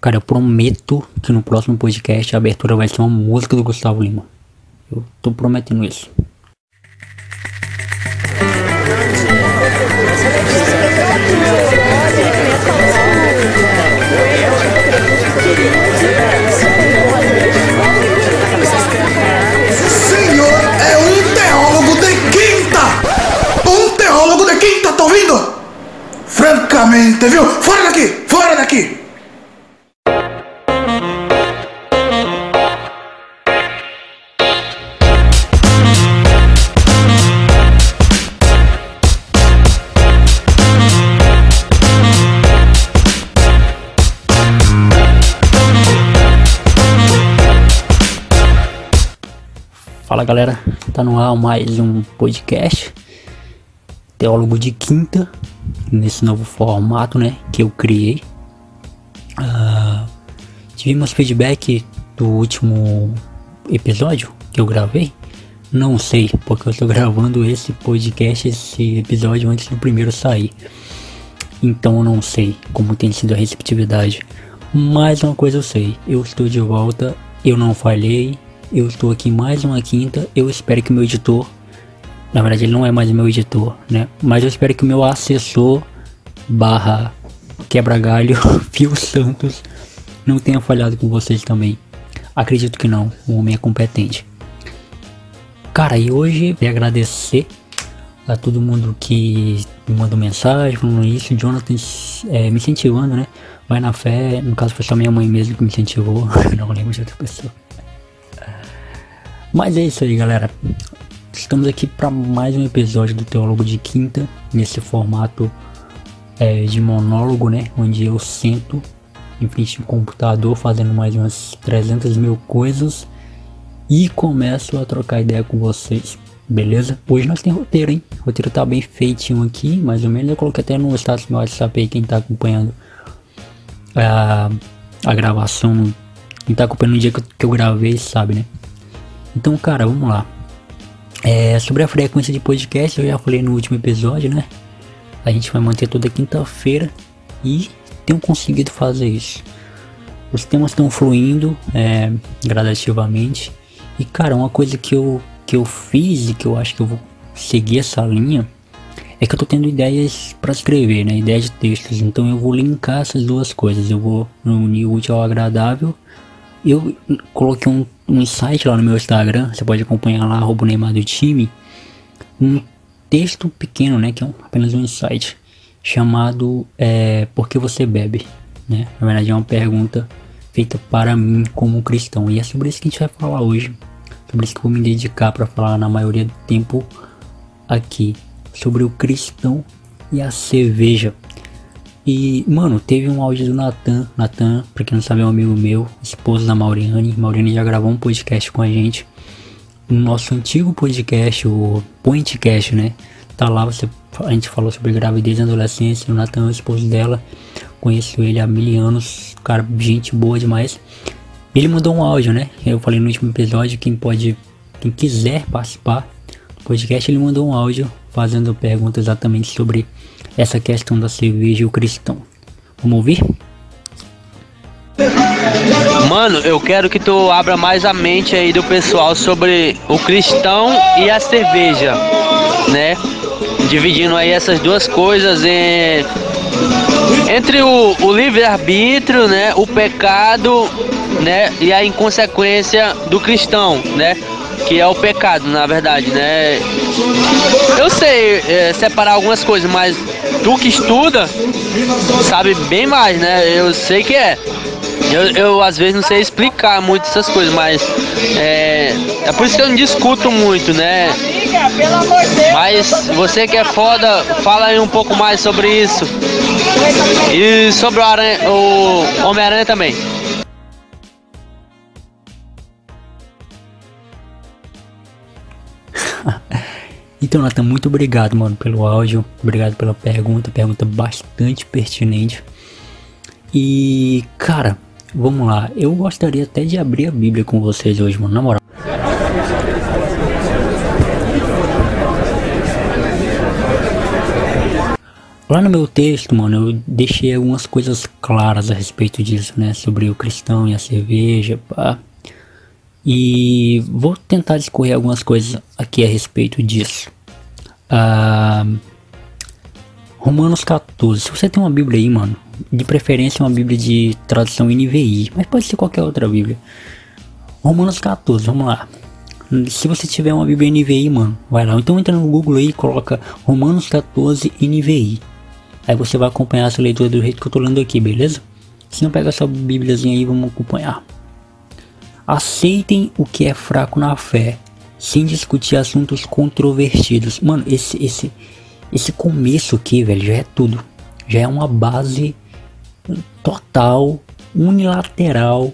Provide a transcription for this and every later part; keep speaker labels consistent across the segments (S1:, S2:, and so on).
S1: Cara, eu prometo que no próximo podcast a abertura vai ser uma música do Gustavo Lima. Eu tô prometendo isso.
S2: Senhor é um teólogo de quinta! Um teólogo de quinta, tá ouvindo? Francamente, viu? Fora daqui! Fora daqui!
S1: Galera, tá no ar mais um podcast Teólogo de Quinta Nesse novo formato né, que eu criei. Uh, Tivemos feedback do último episódio que eu gravei. Não sei, porque eu estou gravando esse podcast, esse episódio antes do primeiro sair. Então eu não sei como tem sido a receptividade. Mas uma coisa eu sei, eu estou de volta, eu não falhei eu estou aqui mais uma quinta. Eu espero que meu editor, na verdade ele não é mais meu editor, né? Mas eu espero que o meu assessor barra quebra-galho, Fio Santos, não tenha falhado com vocês também. Acredito que não, o homem é competente. Cara, e hoje eu agradecer a todo mundo que me mandou mensagem falando isso, Jonathan é, me incentivando, né? Vai na fé, no caso foi só minha mãe mesmo que me incentivou, não lembro de outra pessoa. Mas é isso aí, galera. Estamos aqui para mais um episódio do Teólogo de Quinta, nesse formato é, de monólogo, né? Onde eu sento em frente ao computador fazendo mais umas 300 mil coisas e começo a trocar ideia com vocês, beleza? Hoje nós tem roteiro, hein? O roteiro tá bem feitinho aqui, mais ou menos. Eu coloquei até no status do meu WhatsApp aí, quem tá acompanhando a, a gravação, quem tá acompanhando o dia que eu, que eu gravei, sabe, né? Então, cara, vamos lá. É, sobre a frequência de podcast, eu já falei no último episódio, né? A gente vai manter toda quinta-feira e tenho conseguido fazer isso. Os temas estão fluindo é, gradativamente. E, cara, uma coisa que eu, que eu fiz e que eu acho que eu vou seguir essa linha é que eu tô tendo ideias para escrever, né? Ideias de textos. Então eu vou linkar essas duas coisas. Eu vou unir o útil ao agradável. Eu coloquei um um site lá no meu Instagram, você pode acompanhar lá, arroba Neymar do time, um texto pequeno, né, que é um, apenas um insight, chamado é, Por que você bebe? Né? Na verdade é uma pergunta feita para mim como cristão, e é sobre isso que a gente vai falar hoje, sobre isso que eu vou me dedicar para falar na maioria do tempo aqui, sobre o cristão e a cerveja. E, mano, teve um áudio do Natan. Natan, pra quem não sabe, é um amigo meu, esposo da Mauriane. Mauriane já gravou um podcast com a gente. No nosso antigo podcast, o Pointcast, né? Tá lá, você, a gente falou sobre gravidez e adolescência. O Natan é o esposo dela. Conheço ele há mil anos. Cara, gente boa demais. Ele mandou um áudio, né? Eu falei no último episódio, quem pode, quem quiser participar do podcast, ele mandou um áudio fazendo perguntas exatamente sobre essa questão da cerveja e o cristão. Vamos ouvir?
S3: Mano, eu quero que tu abra mais a mente aí do pessoal sobre o cristão e a cerveja, né? Dividindo aí essas duas coisas em, entre o, o livre-arbítrio, né? O pecado, né? E a inconsequência do cristão, né? Que é o pecado, na verdade, né? Eu sei é, separar algumas coisas, mas tu que estuda sabe bem mais, né? Eu sei que é. Eu, eu às vezes não sei explicar muito essas coisas, mas é, é por isso que eu não discuto muito, né? Mas você que é foda, fala aí um pouco mais sobre isso. E sobre o, o Homem-Aranha também.
S1: Então, Nathan, muito obrigado, mano, pelo áudio. Obrigado pela pergunta. Pergunta bastante pertinente. E, cara, vamos lá. Eu gostaria até de abrir a Bíblia com vocês hoje, mano, na moral. Lá no meu texto, mano, eu deixei algumas coisas claras a respeito disso, né? Sobre o cristão e a cerveja, pá. E vou tentar discorrer algumas coisas aqui a respeito disso. Ah, Romanos 14. Se você tem uma Bíblia aí, mano, de preferência uma Bíblia de tradução NVI, mas pode ser qualquer outra Bíblia. Romanos 14, vamos lá. Se você tiver uma Bíblia NVI, mano, vai lá. Então entra no Google aí e coloca Romanos 14 NVI. Aí você vai acompanhar essa leitura do jeito que eu tô lendo aqui, beleza? Se não pega essa Bíbliazinha aí, vamos acompanhar. Aceitem o que é fraco na fé, sem discutir assuntos controvertidos. Mano, esse esse esse começo aqui, velho, já é tudo. Já é uma base total, unilateral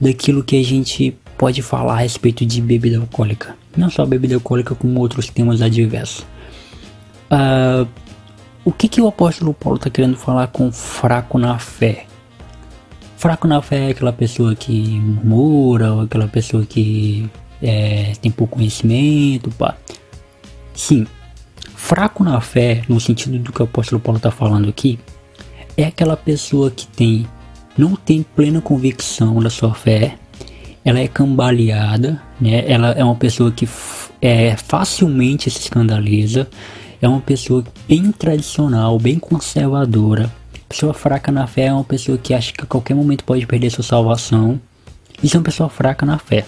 S1: daquilo que a gente pode falar a respeito de bebida alcoólica. Não só bebida alcoólica, como outros temas adversos. Uh, o que, que o apóstolo Paulo está querendo falar com fraco na fé? Fraco na fé é aquela pessoa que murmura, ou aquela pessoa que é, tem pouco conhecimento, pá. Sim, fraco na fé, no sentido do que o apóstolo Paulo está falando aqui, é aquela pessoa que tem não tem plena convicção da sua fé, ela é cambaleada, né? Ela é uma pessoa que é, facilmente se escandaliza, é uma pessoa bem tradicional, bem conservadora. Pessoa fraca na fé é uma pessoa que acha que a qualquer momento pode perder sua salvação. Isso é uma pessoa fraca na fé.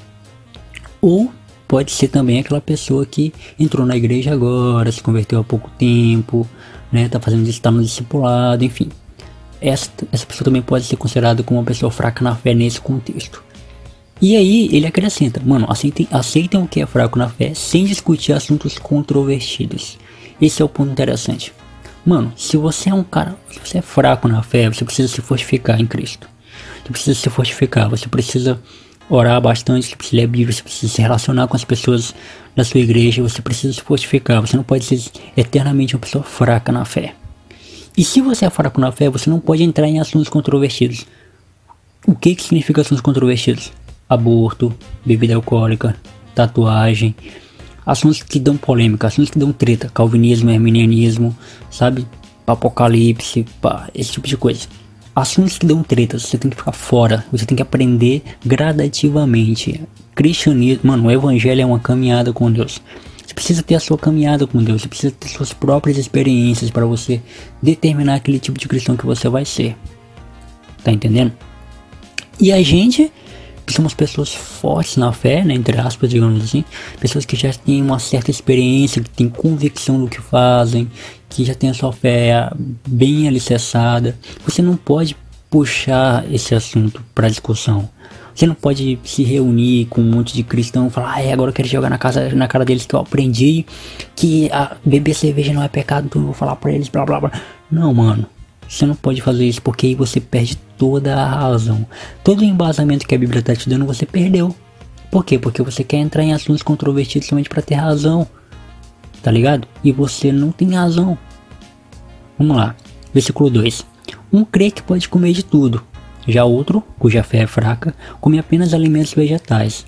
S1: Ou pode ser também aquela pessoa que entrou na igreja agora, se converteu há pouco tempo, né? Tá fazendo isso, tá no discipulado, enfim. Essa, essa pessoa também pode ser considerada como uma pessoa fraca na fé nesse contexto. E aí ele acrescenta, mano, aceitem, aceitem o que é fraco na fé sem discutir assuntos controvertidos. Esse é o ponto interessante. Mano, se você é um cara, se você é fraco na fé, você precisa se fortificar em Cristo. Você precisa se fortificar, você precisa orar bastante, você precisa ler a Bíblia, você precisa se relacionar com as pessoas da sua igreja, você precisa se fortificar, você não pode ser eternamente uma pessoa fraca na fé. E se você é fraco na fé, você não pode entrar em assuntos controvertidos. O que que significa assuntos controvertidos? aborto, bebida alcoólica, tatuagem, assuntos que dão polêmica, assuntos que dão treta, calvinismo, arminianismo, sabe? Apocalipse, pá, esse tipo de coisa. Assuntos que dão treta, você tem que ficar fora, você tem que aprender gradativamente. Cristianismo, mano, o evangelho é uma caminhada com Deus. Você precisa ter a sua caminhada com Deus, você precisa ter suas próprias experiências para você determinar aquele tipo de cristão que você vai ser. Tá entendendo? E a gente somos pessoas fortes na fé, né, entre aspas, digamos assim, pessoas que já têm uma certa experiência, que têm convicção do que fazem, que já têm a sua fé bem alicerçada. Você não pode puxar esse assunto para discussão. Você não pode se reunir com um monte de cristão e falar, ah, é, agora eu quero jogar na, casa, na cara deles que eu aprendi que a beber cerveja não é pecado, então eu vou falar pra eles, blá blá blá. Não, mano. Você não pode fazer isso porque aí você perde toda a razão. Todo o embasamento que a Bíblia está te dando você perdeu. Por quê? Porque você quer entrar em assuntos controvertidos somente para ter razão. Tá ligado? E você não tem razão. Vamos lá. Versículo 2. Um crê que pode comer de tudo. Já outro, cuja fé é fraca, come apenas alimentos vegetais.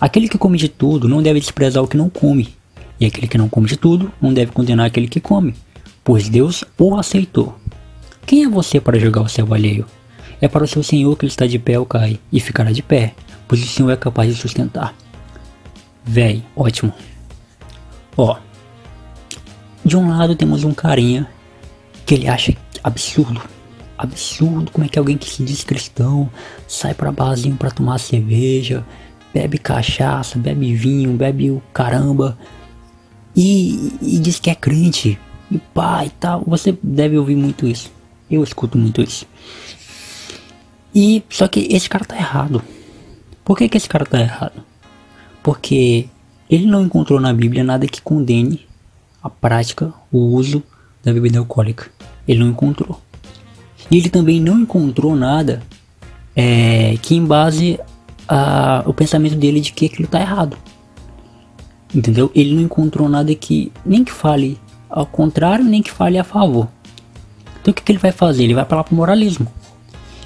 S1: Aquele que come de tudo não deve desprezar o que não come. E aquele que não come de tudo não deve condenar aquele que come, pois Deus o aceitou. Quem é você para julgar o céu alheio? É para o seu Senhor que ele está de pé ou cai, e ficará de pé, pois o Senhor é capaz de sustentar. Véi, ótimo. Ó, de um lado temos um carinha que ele acha absurdo, absurdo como é que alguém que se diz cristão sai para barzinho para tomar cerveja, bebe cachaça, bebe vinho, bebe o caramba e, e diz que é crente e pá e tal. Você deve ouvir muito isso. Eu escuto muito isso. E só que esse cara tá errado. Por que, que esse cara tá errado? Porque ele não encontrou na Bíblia nada que condene a prática, o uso da bebida alcoólica. Ele não encontrou. E ele também não encontrou nada é, que embase a, o pensamento dele de que aquilo tá errado. Entendeu? Ele não encontrou nada que nem que fale ao contrário, nem que fale a favor. Então o que, que ele vai fazer? Ele vai apelar para o moralismo.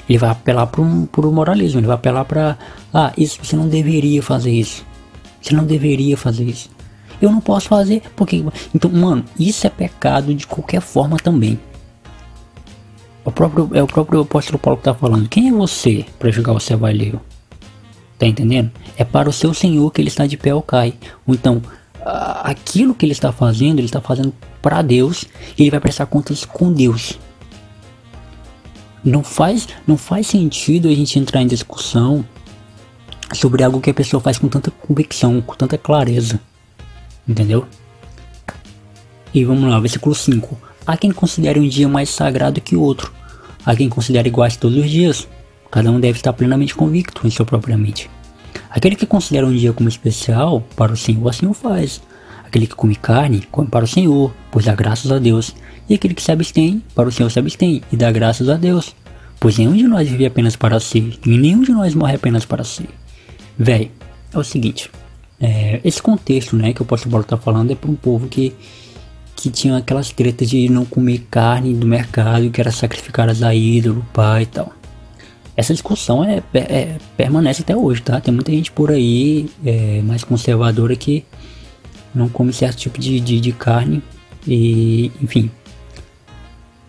S1: Ele vai apelar para o moralismo. Ele vai apelar para. Ah, isso você não deveria fazer isso. Você não deveria fazer isso. Eu não posso fazer porque. Então, mano, isso é pecado de qualquer forma também. O próprio, é o próprio apóstolo Paulo que tá falando. Quem é você para julgar o seu valeu? Tá entendendo? É para o seu Senhor que ele está de pé ou cai. Então, aquilo que ele está fazendo, ele está fazendo para Deus e ele vai prestar contas com Deus. Não faz, não faz sentido a gente entrar em discussão sobre algo que a pessoa faz com tanta convicção, com tanta clareza. Entendeu? E vamos lá, versículo 5. Há quem considere um dia mais sagrado que o outro. Há quem considere iguais todos os dias. Cada um deve estar plenamente convicto em sua própria mente. Aquele que considera um dia como especial para o Senhor, assim o faz. Aquele que come carne, come para o Senhor, pois dá graças a Deus. E aquele que se abstém, para o Senhor se abstém, e dá graças a Deus. Pois nenhum de nós vive apenas para si, e nenhum de nós morre apenas para si. Véi, é o seguinte, é, esse contexto, né, que o apóstolo Paulo tá falando é para um povo que, que tinha aquelas tretas de não comer carne do mercado, que era sacrificadas a ídolo, pai e tal. Essa discussão é, é, permanece até hoje, tá? Tem muita gente por aí é, mais conservadora que não come certo tipo de, de, de carne e, enfim,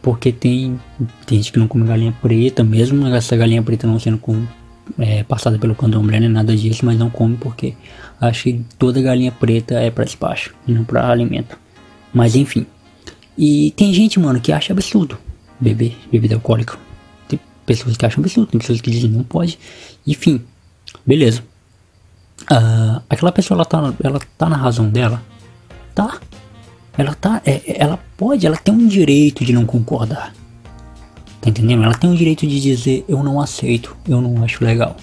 S1: porque tem, tem gente que não come galinha preta, mesmo essa galinha preta não sendo com, é, passada pelo candomblé, nem nada disso, mas não come porque acho que toda galinha preta é para despacho, não para alimento. Mas enfim. E tem gente, mano, que acha absurdo beber bebida alcoólica. Tem pessoas que acham absurdo, tem pessoas que dizem não pode. Enfim, beleza. Uh, aquela pessoa ela tá, ela tá na razão dela? Tá. Ela tá. É, ela pode, ela tem um direito de não concordar. Tá entendendo? Ela tem o direito de dizer eu não aceito, eu não acho legal.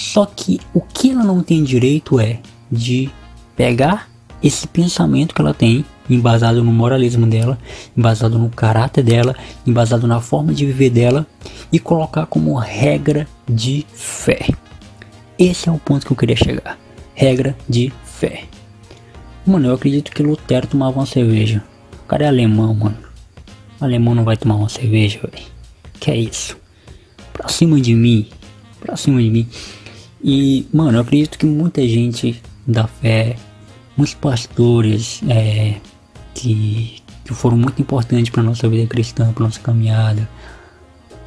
S1: Só que o que ela não tem direito é de pegar esse pensamento que ela tem, embasado no moralismo dela, embasado no caráter dela, embasado na forma de viver dela, e colocar como regra de fé. Esse é o ponto que eu queria chegar. Regra de fé. Mano, eu acredito que Lutero tomava uma cerveja. O cara é alemão, mano. O alemão não vai tomar uma cerveja, velho. Que é isso? Pra cima de mim. Pra cima de mim. E, mano, eu acredito que muita gente da fé, muitos pastores é, que, que foram muito importantes para nossa vida cristã, para nossa caminhada,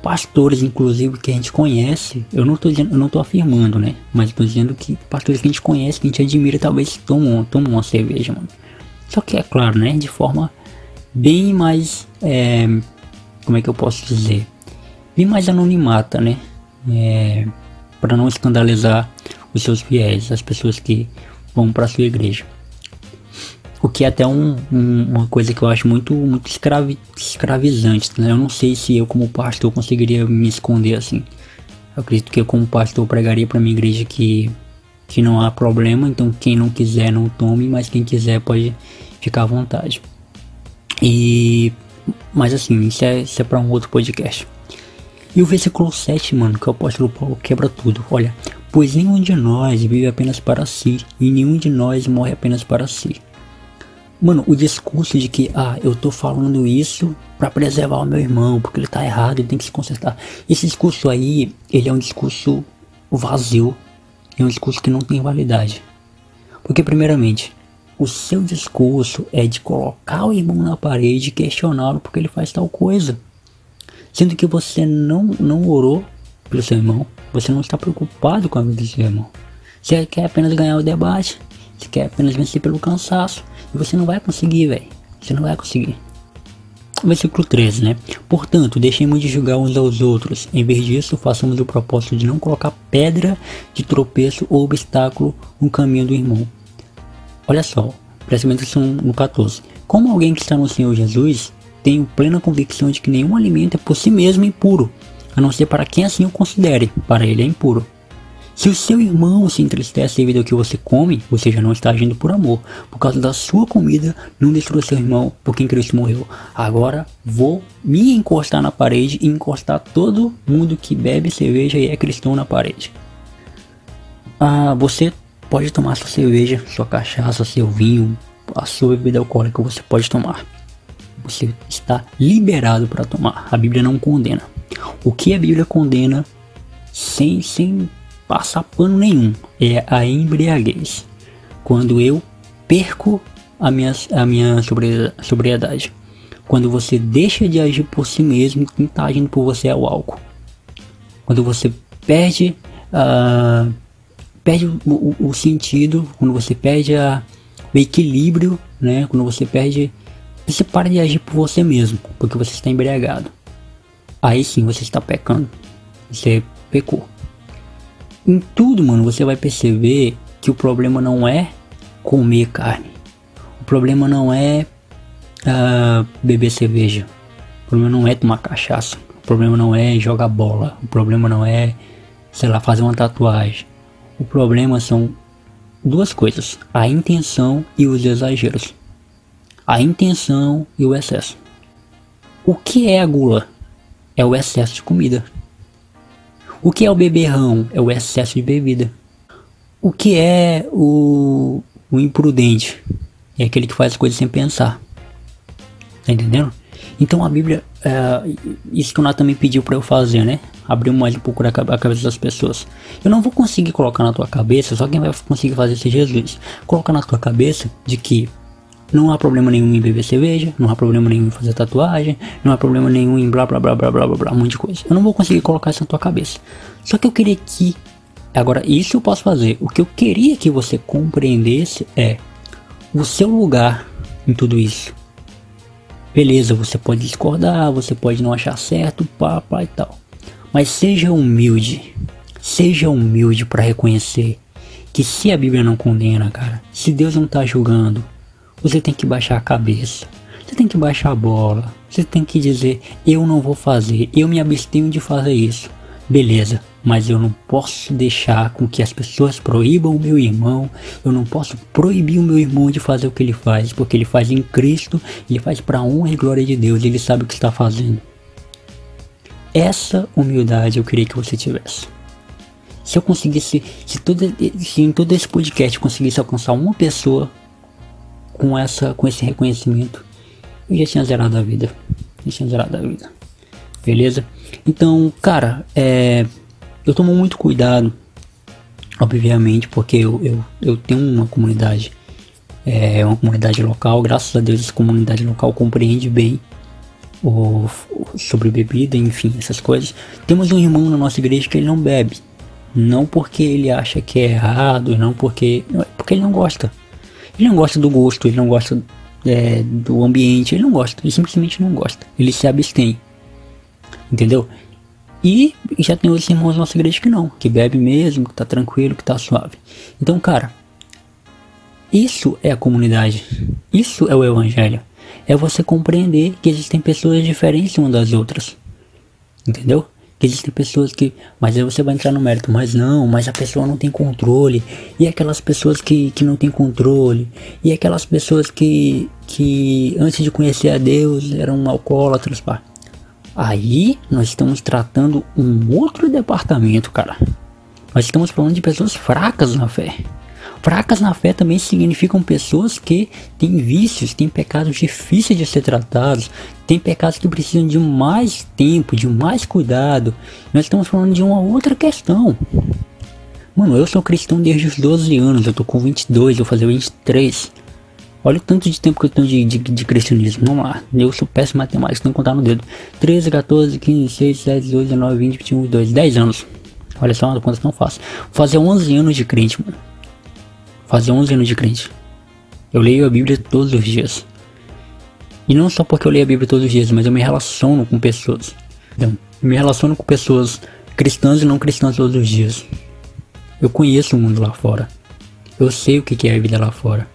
S1: pastores, inclusive, que a gente conhece, eu não tô dizendo, eu não tô afirmando, né? Mas tô dizendo que pastores que a gente conhece, que a gente admira, talvez tomam, tomam uma cerveja, mano. Só que é claro, né? De forma bem mais. É, como é que eu posso dizer? Bem mais anonimata, né? É, para não escandalizar os seus fiéis, as pessoas que vão para sua igreja. O que é até um, um, uma coisa que eu acho muito, muito escravi, escravizante. Né? Eu não sei se eu, como pastor, conseguiria me esconder assim. Eu acredito que eu, como pastor, pregaria para minha igreja que, que não há problema. Então, quem não quiser, não tome. Mas quem quiser, pode ficar à vontade. E. Mas assim, isso é, isso é para um outro podcast. E o versículo 7, mano, que o apóstolo Paulo quebra tudo. Olha, pois nenhum de nós vive apenas para si, e nenhum de nós morre apenas para si. Mano, o discurso de que, ah, eu tô falando isso para preservar o meu irmão, porque ele tá errado, ele tem que se consertar. Esse discurso aí, ele é um discurso vazio, é um discurso que não tem validade. Porque, primeiramente, o seu discurso é de colocar o irmão na parede e questioná-lo porque ele faz tal coisa. Sendo que você não, não orou pelo seu irmão, você não está preocupado com a vida do seu irmão. Você quer apenas ganhar o debate, você quer apenas vencer pelo cansaço. E você não vai conseguir, velho. Você não vai conseguir. Versículo 13, né? Portanto, deixemos de julgar uns aos outros. Em vez disso, façamos o propósito de não colocar pedra de tropeço ou obstáculo no caminho do irmão. Olha só, presta atenção no 14. Como alguém que está no Senhor Jesus, tenho plena convicção de que nenhum alimento é por si mesmo impuro, a não ser para quem assim o considere, para ele é impuro. Se o seu irmão se entristece devido ao que você come, você já não está agindo por amor. Por causa da sua comida, não destrua seu irmão por quem Cristo morreu. Agora vou me encostar na parede e encostar todo mundo que bebe cerveja e é cristão na parede. Ah, você pode tomar sua cerveja, sua cachaça, seu vinho, a sua bebida alcoólica, você pode tomar. Você está liberado para tomar. A Bíblia não condena. O que a Bíblia condena sem, sem passar pano nenhum. É a embriaguez. Quando eu perco a minha, a minha sobriedade. quando você deixa de agir por si mesmo, quem está agindo por você é o álcool. Quando você perde, uh, perde o, o, sentido, quando você perde a, o equilíbrio, né? Quando você perde, você para de agir por você mesmo, porque você está embriagado. Aí sim você está pecando. Você pecou. Em tudo, mano, você vai perceber que o problema não é comer carne. O problema não é uh, beber cerveja. O problema não é tomar cachaça. O problema não é jogar bola. O problema não é, sei lá, fazer uma tatuagem. O problema são duas coisas: a intenção e os exageros. A intenção e o excesso. O que é a gula? É o excesso de comida. O que é o beberrão? É o excesso de bebida. O que é o, o imprudente? É aquele que faz as coisas sem pensar. Tá entendendo? Então a Bíblia, é, isso que o Natan me pediu para eu fazer, né? Abrir mais um pouco a cabeça das pessoas. Eu não vou conseguir colocar na tua cabeça, só quem vai conseguir fazer isso é Jesus. Colocar na tua cabeça de que não há problema nenhum em beber cerveja, não há problema nenhum em fazer tatuagem, não há problema nenhum em blá blá blá blá blá blá blá, um monte de coisa. Eu não vou conseguir colocar isso na tua cabeça. Só que eu queria que. Agora, isso eu posso fazer. O que eu queria que você compreendesse é o seu lugar em tudo isso. Beleza, você pode discordar, você pode não achar certo, pá, pá e tal. Mas seja humilde. Seja humilde para reconhecer que se a Bíblia não condena, cara, se Deus não tá julgando, você tem que baixar a cabeça. Você tem que baixar a bola. Você tem que dizer: eu não vou fazer, eu me abstenho de fazer isso. Beleza, mas eu não posso deixar com que as pessoas proíbam o meu irmão. Eu não posso proibir o meu irmão de fazer o que ele faz, porque ele faz em Cristo, ele faz para honra e glória de Deus, ele sabe o que está fazendo. Essa humildade eu queria que você tivesse. Se eu conseguisse, se, todo, se em todo esse podcast eu conseguisse alcançar uma pessoa com essa com esse reconhecimento, eu já tinha zerado a vida. Já tinha zerado a vida. Beleza? Então, cara, é, eu tomo muito cuidado, obviamente, porque eu, eu, eu tenho uma comunidade, é uma comunidade local, graças a Deus essa comunidade local compreende bem o, sobre bebida, enfim, essas coisas. Temos um irmão na nossa igreja que ele não bebe. Não porque ele acha que é errado, não porque. Porque ele não gosta. Ele não gosta do gosto, ele não gosta é, do ambiente, ele não gosta, ele simplesmente não gosta. Ele se abstém. Entendeu? E já tem outros irmãos nossa igreja que não, que bebe mesmo, que tá tranquilo, que tá suave. Então, cara, isso é a comunidade. Isso é o evangelho. É você compreender que existem pessoas diferentes umas das outras. Entendeu? Que existem pessoas que. Mas aí você vai entrar no mérito, mas não, mas a pessoa não tem controle. E aquelas pessoas que, que não tem controle. E aquelas pessoas que, que antes de conhecer a Deus eram alcoólatras, pá. Aí nós estamos tratando um outro departamento, cara. Nós estamos falando de pessoas fracas na fé. Fracas na fé também significam pessoas que têm vícios, têm pecados difíceis de ser tratados, têm pecados que precisam de mais tempo, de mais cuidado. Nós estamos falando de uma outra questão. Mano, eu sou cristão desde os 12 anos, eu tô com 22, eu vou fazer 23. Olha o tanto de tempo que eu tenho de, de, de cristianismo. Vamos lá, eu sou péssimo em matemática, que contar no dedo. 13, 14, 15, 16, 17, 18, 19, 20, 21, 22, 10 anos. Olha só, uma conta tão fácil. Vou fazer 11 anos de crente, mano fazer 11 anos de crente. Eu leio a Bíblia todos os dias. E não só porque eu leio a Bíblia todos os dias, mas eu me relaciono com pessoas. Então, me relaciono com pessoas cristãs e não cristãs todos os dias. Eu conheço o mundo lá fora. Eu sei o que é a vida lá fora.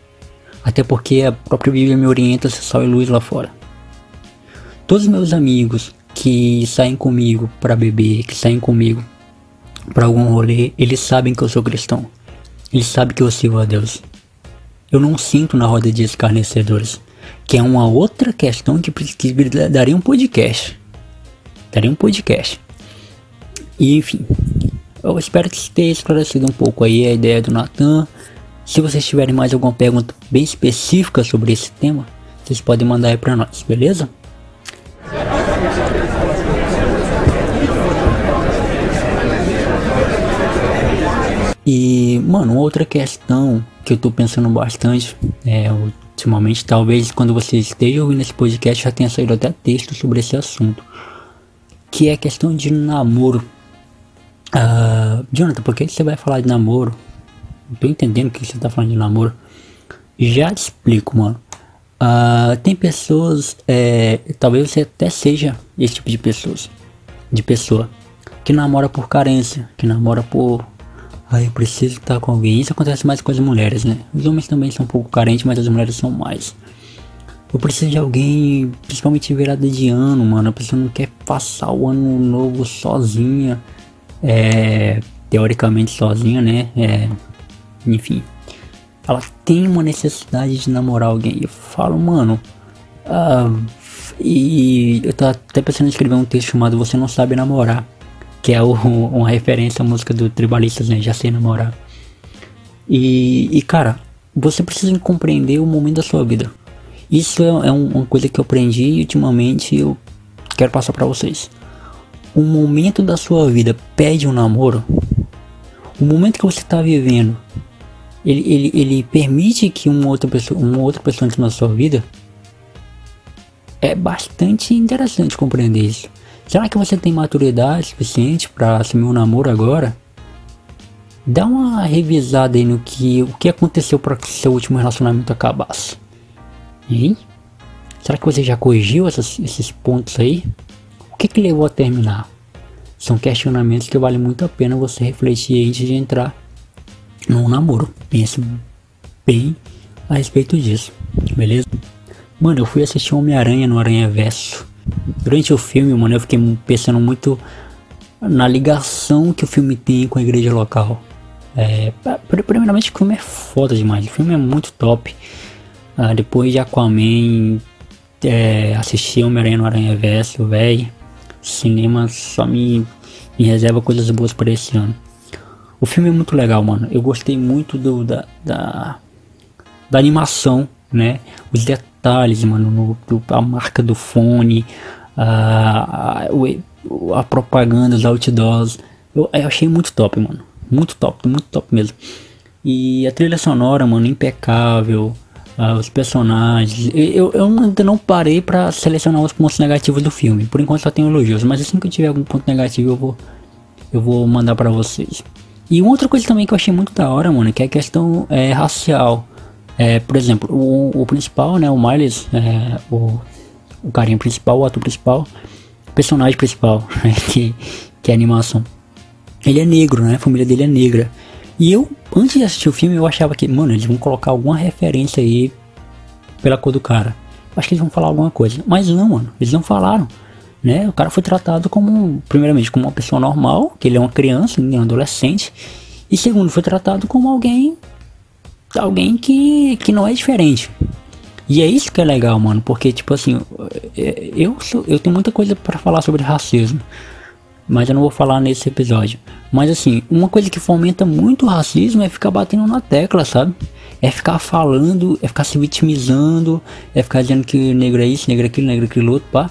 S1: Até porque a própria Bíblia me orienta a ser sal e luz lá fora. Todos os meus amigos que saem comigo para beber, que saem comigo para algum rolê, eles sabem que eu sou cristão. Ele sabe que eu sirvo a Deus. Eu não sinto na roda de escarnecedores, que é uma outra questão que, daria um podcast. Daria um podcast. E enfim, eu espero que tenha esclarecido um pouco aí a ideia do Natan. Se vocês tiverem mais alguma pergunta bem específica sobre esse tema, vocês podem mandar aí pra nós, beleza? E, mano, outra questão que eu tô pensando bastante, é, ultimamente. Talvez quando você esteja ouvindo esse podcast já tenha saído até texto sobre esse assunto. Que é a questão de namoro. Uh, Jonathan, por que você vai falar de namoro? Não tô entendendo o que você tá falando de namoro. Já te explico, mano. Uh, tem pessoas, é, talvez você até seja esse tipo de pessoas, de pessoa que namora por carência, que namora por Aí eu preciso estar com alguém. Isso acontece mais com as mulheres, né? Os homens também são um pouco carentes, mas as mulheres são mais. Eu preciso de alguém, principalmente virada de ano, mano. A pessoa não quer passar o ano novo sozinha. É. Teoricamente sozinha, né? É. Enfim. Ela tem uma necessidade de namorar alguém. Eu falo, mano. Ah, e eu tô até pensando em escrever um texto chamado Você Não Sabe Namorar que é o, uma referência à música do Tribalistas, né? Já sei namorar. E, e cara, você precisa compreender o momento da sua vida. Isso é, é uma coisa que eu aprendi e ultimamente eu quero passar para vocês. O momento da sua vida pede um namoro. O momento que você está vivendo, ele, ele, ele permite que uma outra pessoa, uma outra pessoa entre na sua vida. É bastante interessante compreender isso. Será que você tem maturidade suficiente para assumir um namoro agora? Dá uma revisada aí no que o que aconteceu para que seu último relacionamento acabasse. Hein? Será que você já corrigiu essas, esses pontos aí? O que, que levou a terminar? São questionamentos que vale muito a pena você refletir antes de entrar num namoro. Pense bem a respeito disso, beleza? Mano, eu fui assistir Homem-Aranha no Aranha Verso Durante o filme, mano, eu fiquei pensando muito na ligação que o filme tem com a igreja local. É, primeiramente, o filme é foda demais. O filme é muito top. Ah, depois de Aquaman, é, assisti Homem-Aranha no Aranha Verso, velho. Cinema só me, me reserva coisas boas para esse ano. O filme é muito legal, mano. Eu gostei muito do, da, da, da animação, né? Os detalhes detalhes, mano, no, a marca do fone, a, a, a propaganda, os outdoors. Eu, eu, achei muito top, mano. Muito top, muito top mesmo. E a trilha sonora, mano, impecável. Uh, os personagens. Eu, eu ainda não parei para selecionar os pontos negativos do filme. Por enquanto só tenho elogios. Mas assim que eu tiver algum ponto negativo, eu vou, eu vou mandar para vocês. E outra coisa também que eu achei muito da hora, mano, que é a questão é, racial. É, por exemplo, o, o, principal, né, o Miles, é, o, o carinha principal, o ator principal, o personagem principal, né, que, que é a animação. Ele é negro, né, a família dele é negra. E eu, antes de assistir o filme, eu achava que, mano, eles vão colocar alguma referência aí pela cor do cara. Acho que eles vão falar alguma coisa. Mas não, mano, eles não falaram. Né? O cara foi tratado como, primeiramente, como uma pessoa normal, que ele é uma criança, um adolescente. E segundo, foi tratado como alguém alguém que, que não é diferente. E é isso que é legal, mano, porque tipo assim, é, eu sou, eu tenho muita coisa para falar sobre racismo, mas eu não vou falar nesse episódio. Mas assim, uma coisa que fomenta muito o racismo é ficar batendo na tecla, sabe? É ficar falando, é ficar se vitimizando, é ficar dizendo que negro é isso, negro é aquilo, negro é aquilo outro, pá.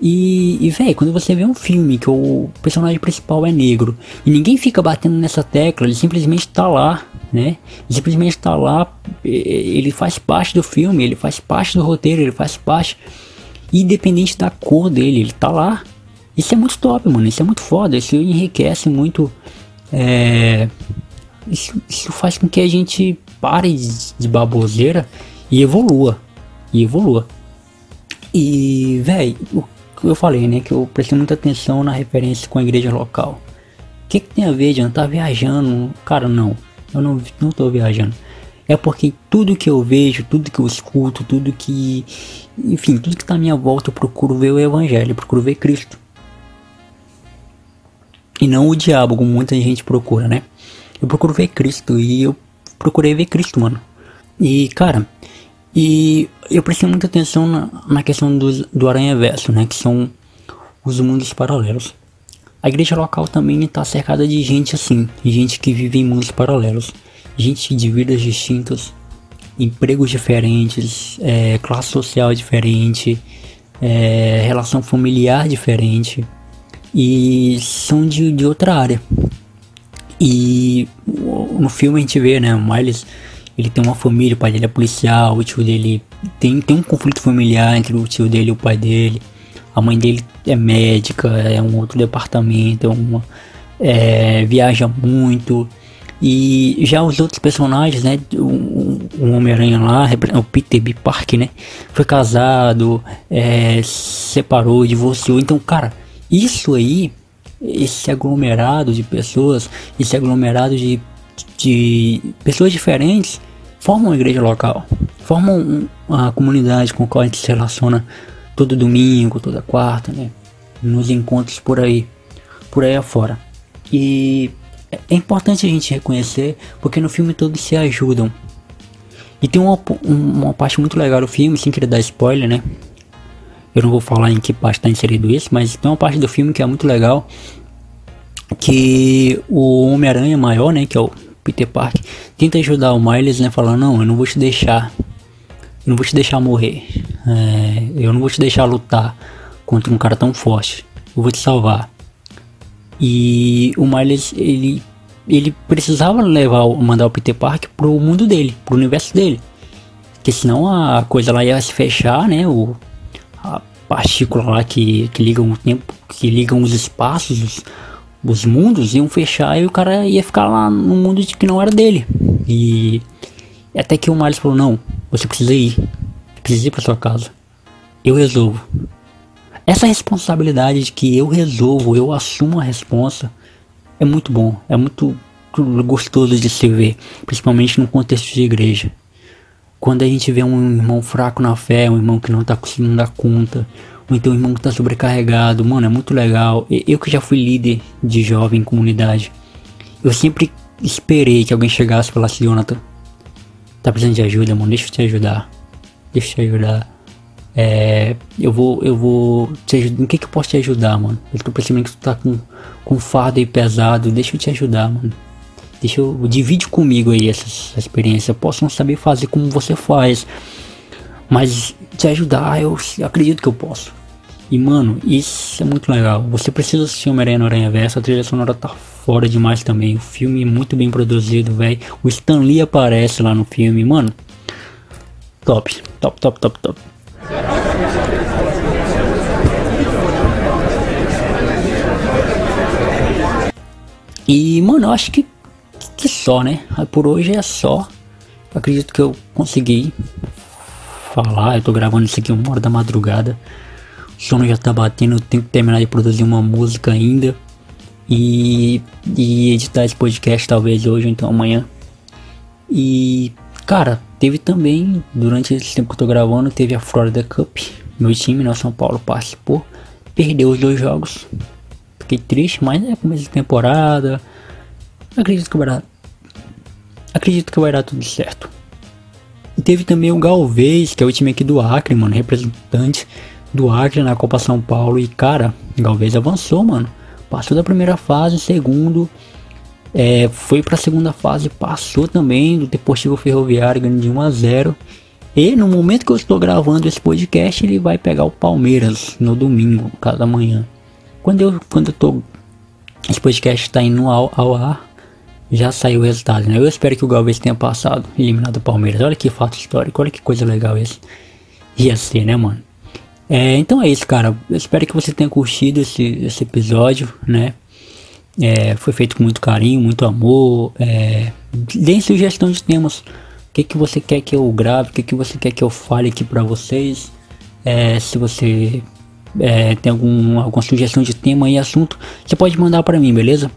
S1: E, e velho, quando você vê um filme que o personagem principal é negro e ninguém fica batendo nessa tecla, ele simplesmente tá lá, né? Ele simplesmente tá lá, ele faz parte do filme, ele faz parte do roteiro, ele faz parte, independente da cor dele, ele tá lá. Isso é muito top, mano, isso é muito foda, isso enriquece muito. É, isso, isso faz com que a gente pare de, de baboseira e evolua. E evolua. E, velho, eu falei, né, que eu prestei muita atenção na referência com a igreja local. O que, que tem a ver, John? Tá viajando? Cara, não. Eu não, não tô viajando. É porque tudo que eu vejo, tudo que eu escuto, tudo que. Enfim, tudo que tá à minha volta, eu procuro ver o Evangelho, eu procuro ver Cristo. E não o diabo, como muita gente procura, né? Eu procuro ver Cristo e eu procurei ver Cristo, mano. E, cara, e eu prestei muita atenção na, na questão do, do Aranha Verso, né? Que são os mundos paralelos. A igreja local também está cercada de gente assim, gente que vive em mundos paralelos, gente de vidas distintas, empregos diferentes, é, classe social diferente, é, relação familiar diferente e são de, de outra área. E no filme a gente vê, né, o Miles ele tem uma família, o pai dele é policial, o tio dele tem, tem um conflito familiar entre o tio dele e o pai dele. A mãe dele é médica, é um outro departamento, é uma, é, viaja muito. E já os outros personagens, né? O, o Homem-Aranha lá, o Peter B. Park, né? Foi casado, é, separou, divorciou. Então, cara, isso aí, esse aglomerado de pessoas, esse aglomerado de, de pessoas diferentes, formam uma igreja local, formam uma comunidade com a qual a gente se relaciona todo domingo, toda quarta, né? Nos encontros por aí, por aí afora. E é importante a gente reconhecer, porque no filme todos se ajudam. E tem uma, uma parte muito legal do filme, sem querer dar spoiler, né? Eu não vou falar em que parte está inserido isso, mas tem uma parte do filme que é muito legal. Que o Homem-Aranha maior, né? Que é o Peter Parker, tenta ajudar o Miles, né? Falando, não, eu não vou te deixar. Eu não vou te deixar morrer. É, eu não vou te deixar lutar contra um cara tão forte. Eu vou te salvar. E o Miles, ele, ele precisava levar, mandar o Peter Parker pro mundo dele, pro universo dele. Porque senão a coisa lá ia se fechar, né? O, a partícula lá que, que ligam o tempo, que ligam os espaços, os, os mundos iam fechar e o cara ia ficar lá no mundo que não era dele. E até que o Miles falou, não, você precisa ir. Precisa ir pra sua casa. Eu resolvo. Essa responsabilidade de que eu resolvo, eu assumo a responsa, é muito bom, é muito gostoso de se ver, principalmente no contexto de igreja. Quando a gente vê um irmão fraco na fé, um irmão que não tá conseguindo dar conta, ou então um irmão que tá sobrecarregado, mano, é muito legal. Eu que já fui líder de jovem em comunidade, eu sempre esperei que alguém chegasse e falasse, Jonathan, tá precisando de ajuda, mano, deixa eu te ajudar. Deixa eu te ajudar. É, eu vou, eu vou te ajudar. Em que, que eu posso te ajudar, mano? Eu tô percebendo que tu tá com, com fardo aí pesado. Deixa eu te ajudar, mano. Deixa eu. Divide comigo aí essa, experiência. Eu posso não saber fazer como você faz. Mas te ajudar, eu acredito que eu posso. E mano, isso é muito legal. Você precisa assistir Homem-Aranha no Aranha Versa. A trilha sonora tá fora demais também. O filme é muito bem produzido, velho. O Stan Lee aparece lá no filme, mano. Top, top, top, top, top. E, mano, eu acho que, que só, né? Por hoje é só. Acredito que eu consegui falar. Eu tô gravando isso aqui uma hora da madrugada. O sono já tá batendo. Eu tenho que terminar de produzir uma música ainda. E, e editar esse podcast talvez hoje ou então amanhã. E, cara, teve também, durante esse tempo que eu tô gravando, teve a Florida Cup meu time, né, São Paulo, participou. Perdeu os dois jogos. Fiquei triste, mas é começo de temporada. Acredito que vai dar. Acredito que vai dar tudo certo. E teve também o Galvez, que é o time aqui do Acre, mano, representante do Acre na Copa São Paulo. E cara, Galvez avançou, mano. Passou da primeira fase, segundo. É, foi pra segunda fase, passou também do Deportivo Ferroviário, ganhando de 1 a 0 e no momento que eu estou gravando esse podcast, ele vai pegar o Palmeiras no domingo, cada manhã. Quando eu, quando eu tô. Esse podcast está indo ao, ao ar, já saiu o resultado, né? Eu espero que o Galvez tenha passado, eliminado o Palmeiras. Olha que fato histórico, olha que coisa legal esse. Ia ser, né, mano? É, então é isso, cara. Eu espero que você tenha curtido esse, esse episódio, né? É, foi feito com muito carinho, muito amor. É, deem sugestão de temas que, que você quer que eu grave, o que, que você quer que eu fale aqui para vocês. É, se você é, tem algum, alguma sugestão de tema e assunto, você pode mandar para mim, beleza?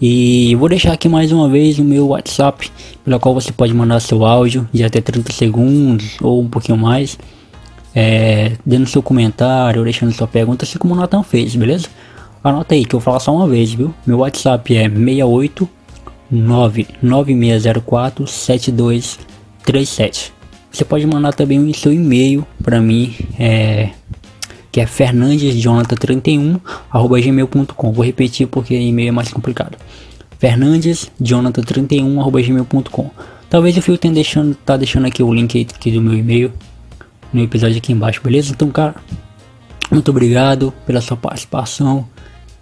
S1: E vou deixar aqui mais uma vez o meu WhatsApp, pelo qual você pode mandar seu áudio de até 30 segundos ou um pouquinho mais, é, dando seu comentário, deixando sua pergunta, assim como o Nathan fez, beleza? Anota aí que eu vou falar só uma vez, viu? Meu WhatsApp é 68 99604 72 37. Você pode mandar também o seu e-mail para mim, é, que é fernandesjonathan31@gmail.com. Vou repetir porque e-mail é mais complicado. fernandesjonathan31@gmail.com. Talvez o fio tenha deixando, tá deixando aqui o link aqui do meu e-mail no episódio aqui embaixo, beleza? Então, cara, muito obrigado pela sua participação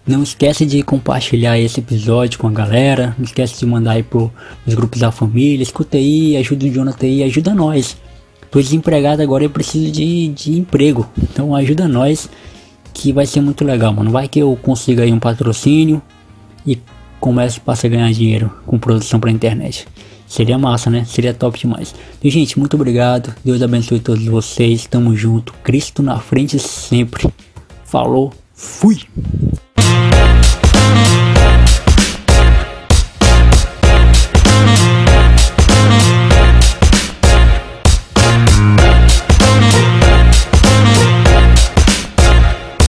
S1: Não esquece de compartilhar esse episódio com a galera. Não esquece de mandar aí pro, os grupos da família. Escuta aí, ajuda o Jonathan aí, ajuda nós. Tô desempregado agora e preciso de, de emprego. Então ajuda nós que vai ser muito legal, mano. Vai que eu consiga aí um patrocínio e começo a ganhar dinheiro com produção pra internet. Seria massa, né? Seria top demais. E, gente, muito obrigado. Deus abençoe todos vocês. Tamo junto. Cristo na frente sempre. Falou. Fui.